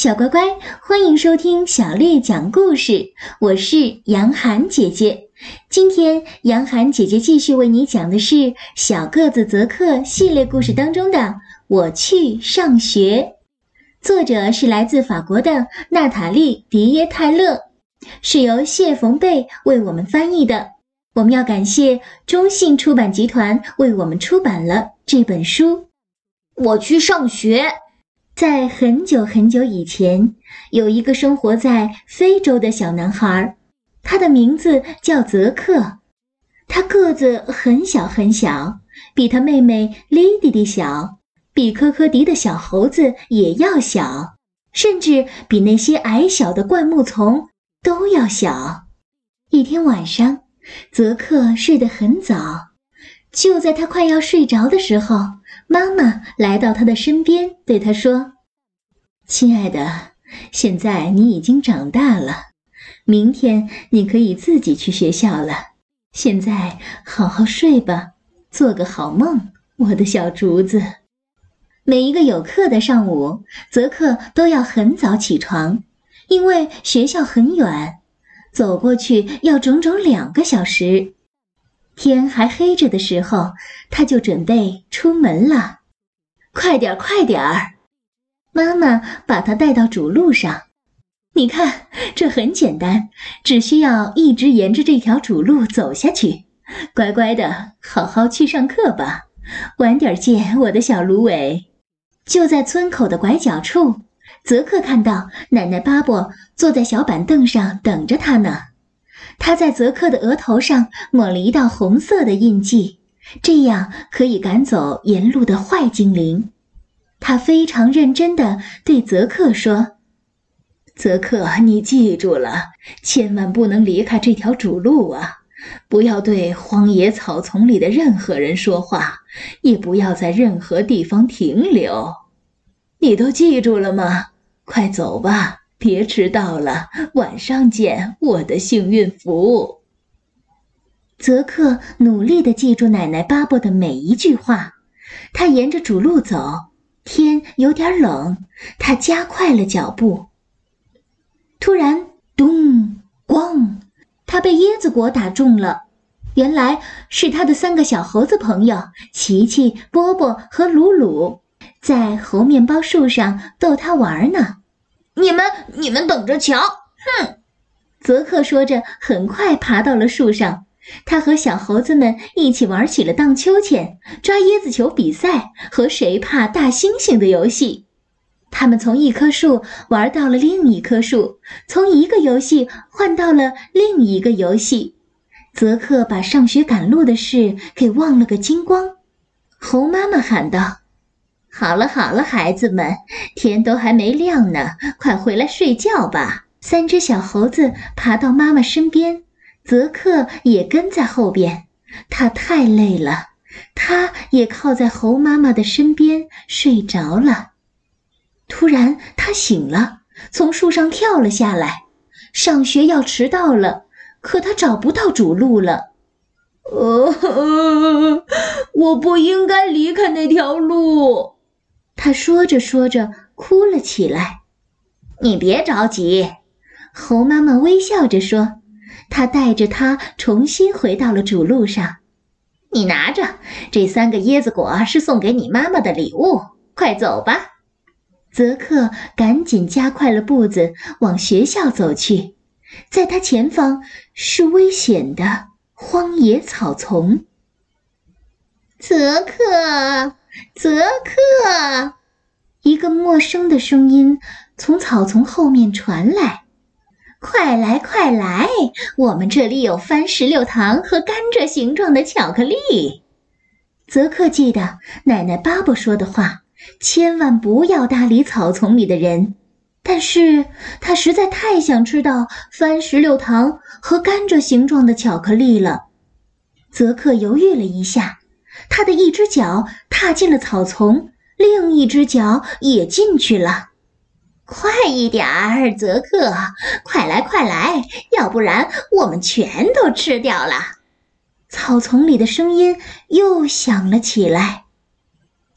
小乖乖，欢迎收听小丽讲故事。我是杨涵姐姐。今天，杨涵姐姐继续为你讲的是《小个子泽克》系列故事当中的《我去上学》。作者是来自法国的娜塔莉·迪耶泰勒，是由谢冯贝为我们翻译的。我们要感谢中信出版集团为我们出版了这本书。我去上学。在很久很久以前，有一个生活在非洲的小男孩，他的名字叫泽克。他个子很小很小，比他妹妹莉迪迪小，比科科迪的小猴子也要小，甚至比那些矮小的灌木丛都要小。一天晚上，泽克睡得很早，就在他快要睡着的时候。妈妈来到他的身边，对他说：“亲爱的，现在你已经长大了，明天你可以自己去学校了。现在好好睡吧，做个好梦，我的小竹子。”每一个有课的上午，泽克都要很早起床，因为学校很远，走过去要整整两个小时。天还黑着的时候，他就准备出门了。快点儿，快点儿！妈妈把他带到主路上。你看，这很简单，只需要一直沿着这条主路走下去。乖乖的，好好去上课吧。晚点见，我的小芦苇。就在村口的拐角处，泽克看到奶奶巴布坐在小板凳上等着他呢。他在泽克的额头上抹了一道红色的印记，这样可以赶走沿路的坏精灵。他非常认真地对泽克说：“泽克，你记住了，千万不能离开这条主路啊！不要对荒野草丛里的任何人说话，也不要在任何地方停留。你都记住了吗？快走吧！”别迟到了，晚上见，我的幸运符。泽克努力地记住奶奶巴布的每一句话。他沿着主路走，天有点冷，他加快了脚步。突然，咚咣，他被椰子果打中了。原来是他的三个小猴子朋友奇奇、波波和鲁鲁，在猴面包树上逗他玩呢。你们，你们等着瞧！哼！泽克说着，很快爬到了树上。他和小猴子们一起玩起了荡秋千、抓椰子球比赛和谁怕大猩猩的游戏。他们从一棵树玩到了另一棵树，从一个游戏换到了另一个游戏。泽克把上学赶路的事给忘了个精光。猴妈妈喊道。好了好了，孩子们，天都还没亮呢，快回来睡觉吧。三只小猴子爬到妈妈身边，泽克也跟在后边。他太累了，他也靠在猴妈妈的身边睡着了。突然，他醒了，从树上跳了下来。上学要迟到了，可他找不到主路了。呃，我不应该离开那条路。他说着说着，哭了起来。你别着急，猴妈妈微笑着说。她带着他重新回到了主路上。你拿着这三个椰子果，是送给你妈妈的礼物。快走吧。泽克赶紧加快了步子，往学校走去。在他前方是危险的荒野草丛。泽克。泽克，一个陌生的声音从草丛后面传来：“快来，快来！我们这里有番石榴糖和甘蔗形状的巧克力。”泽克记得奶奶巴布说的话：“千万不要搭理草丛里的人。”但是他实在太想吃到番石榴糖和甘蔗形状的巧克力了。泽克犹豫了一下。他的一只脚踏进了草丛，另一只脚也进去了。快一点儿，泽克！快来，快来！要不然我们全都吃掉了。草丛里的声音又响了起来。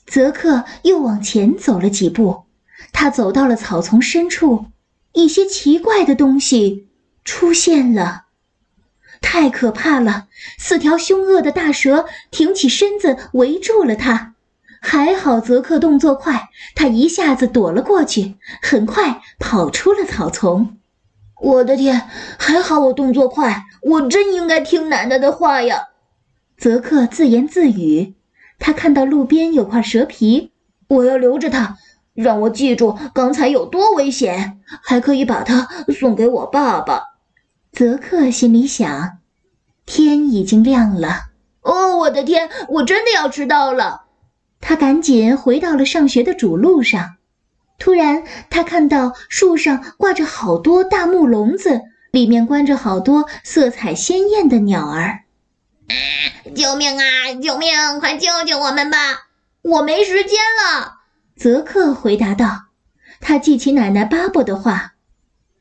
泽克又往前走了几步，他走到了草丛深处，一些奇怪的东西出现了。太可怕了！四条凶恶的大蛇挺起身子围住了他。还好泽克动作快，他一下子躲了过去，很快跑出了草丛。我的天，还好我动作快，我真应该听奶奶的话呀！泽克自言自语。他看到路边有块蛇皮，我要留着它，让我记住刚才有多危险，还可以把它送给我爸爸。泽克心里想。天已经亮了。哦，我的天，我真的要迟到了！他赶紧回到了上学的主路上。突然，他看到树上挂着好多大木笼子，里面关着好多色彩鲜艳的鸟儿。救命啊！救命！快救救我们吧！我没时间了。泽克回答道。他记起奶奶巴布的话：“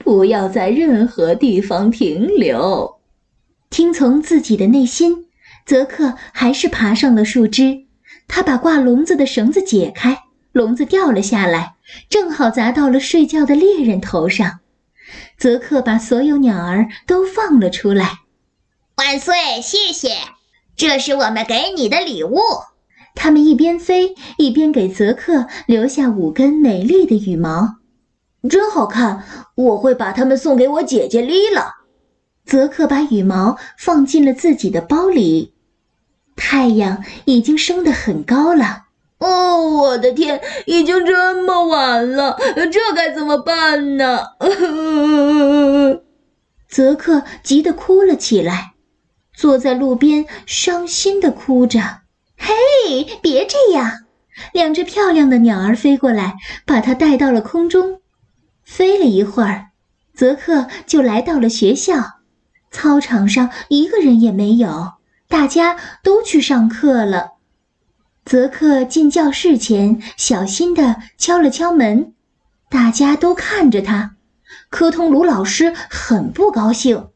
不要在任何地方停留。”听从自己的内心，泽克还是爬上了树枝。他把挂笼子的绳子解开，笼子掉了下来，正好砸到了睡觉的猎人头上。泽克把所有鸟儿都放了出来。万岁！谢谢。这是我们给你的礼物。他们一边飞一边给泽克留下五根美丽的羽毛，真好看。我会把它们送给我姐姐莉拉。泽克把羽毛放进了自己的包里。太阳已经升得很高了。哦，我的天，已经这么晚了，这该怎么办呢？泽克急得哭了起来。坐在路边，伤心的哭着。嘿，别这样！两只漂亮的鸟儿飞过来，把它带到了空中。飞了一会儿，泽克就来到了学校。操场上一个人也没有，大家都去上课了。泽克进教室前，小心地敲了敲门。大家都看着他。科通鲁老师很不高兴：“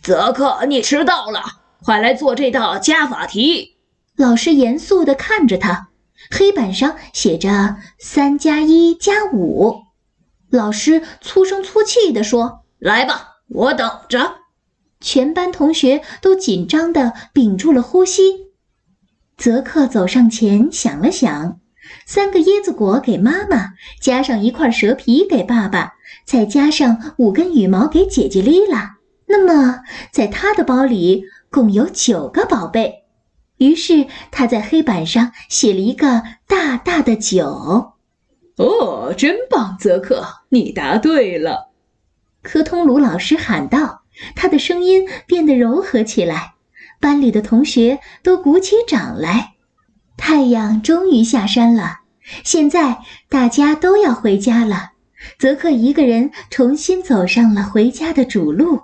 泽克，你迟到了。”快来做这道加法题！老师严肃地看着他，黑板上写着“三加一加五”。老师粗声粗气地说：“来吧，我等着。”全班同学都紧张地屏住了呼吸。泽克走上前想了想，三个椰子果给妈妈，加上一块蛇皮给爸爸，再加上五根羽毛给姐姐莉拉。那么，在他的包里。共有九个宝贝，于是他在黑板上写了一个大大的九。哦，真棒，泽克，你答对了！科通鲁老师喊道，他的声音变得柔和起来。班里的同学都鼓起掌来。太阳终于下山了，现在大家都要回家了。泽克一个人重新走上了回家的主路。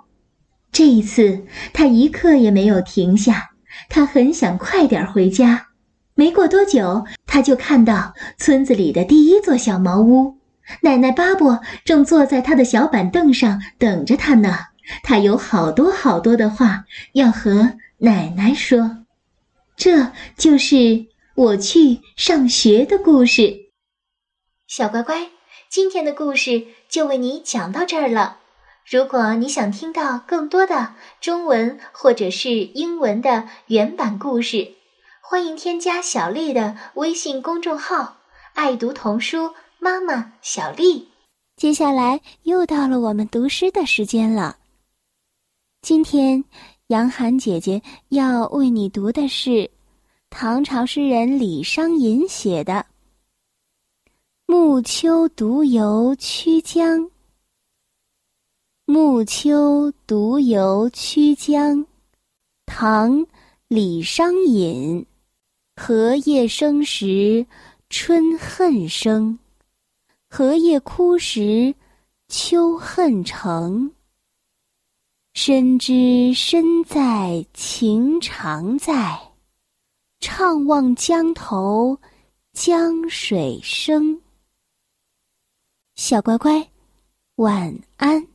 这一次，他一刻也没有停下。他很想快点回家。没过多久，他就看到村子里的第一座小茅屋。奶奶巴布正坐在他的小板凳上等着他呢。他有好多好多的话要和奶奶说。这就是我去上学的故事。小乖乖，今天的故事就为你讲到这儿了。如果你想听到更多的中文或者是英文的原版故事，欢迎添加小丽的微信公众号“爱读童书妈妈小丽”。接下来又到了我们读诗的时间了。今天，杨涵姐姐要为你读的是唐朝诗人李商隐写的《暮秋独游曲江》。暮秋独游曲江，唐·李商隐。荷叶生时春恨生，荷叶枯时秋恨成。深知身在情长在，怅望江头江水声。小乖乖，晚安。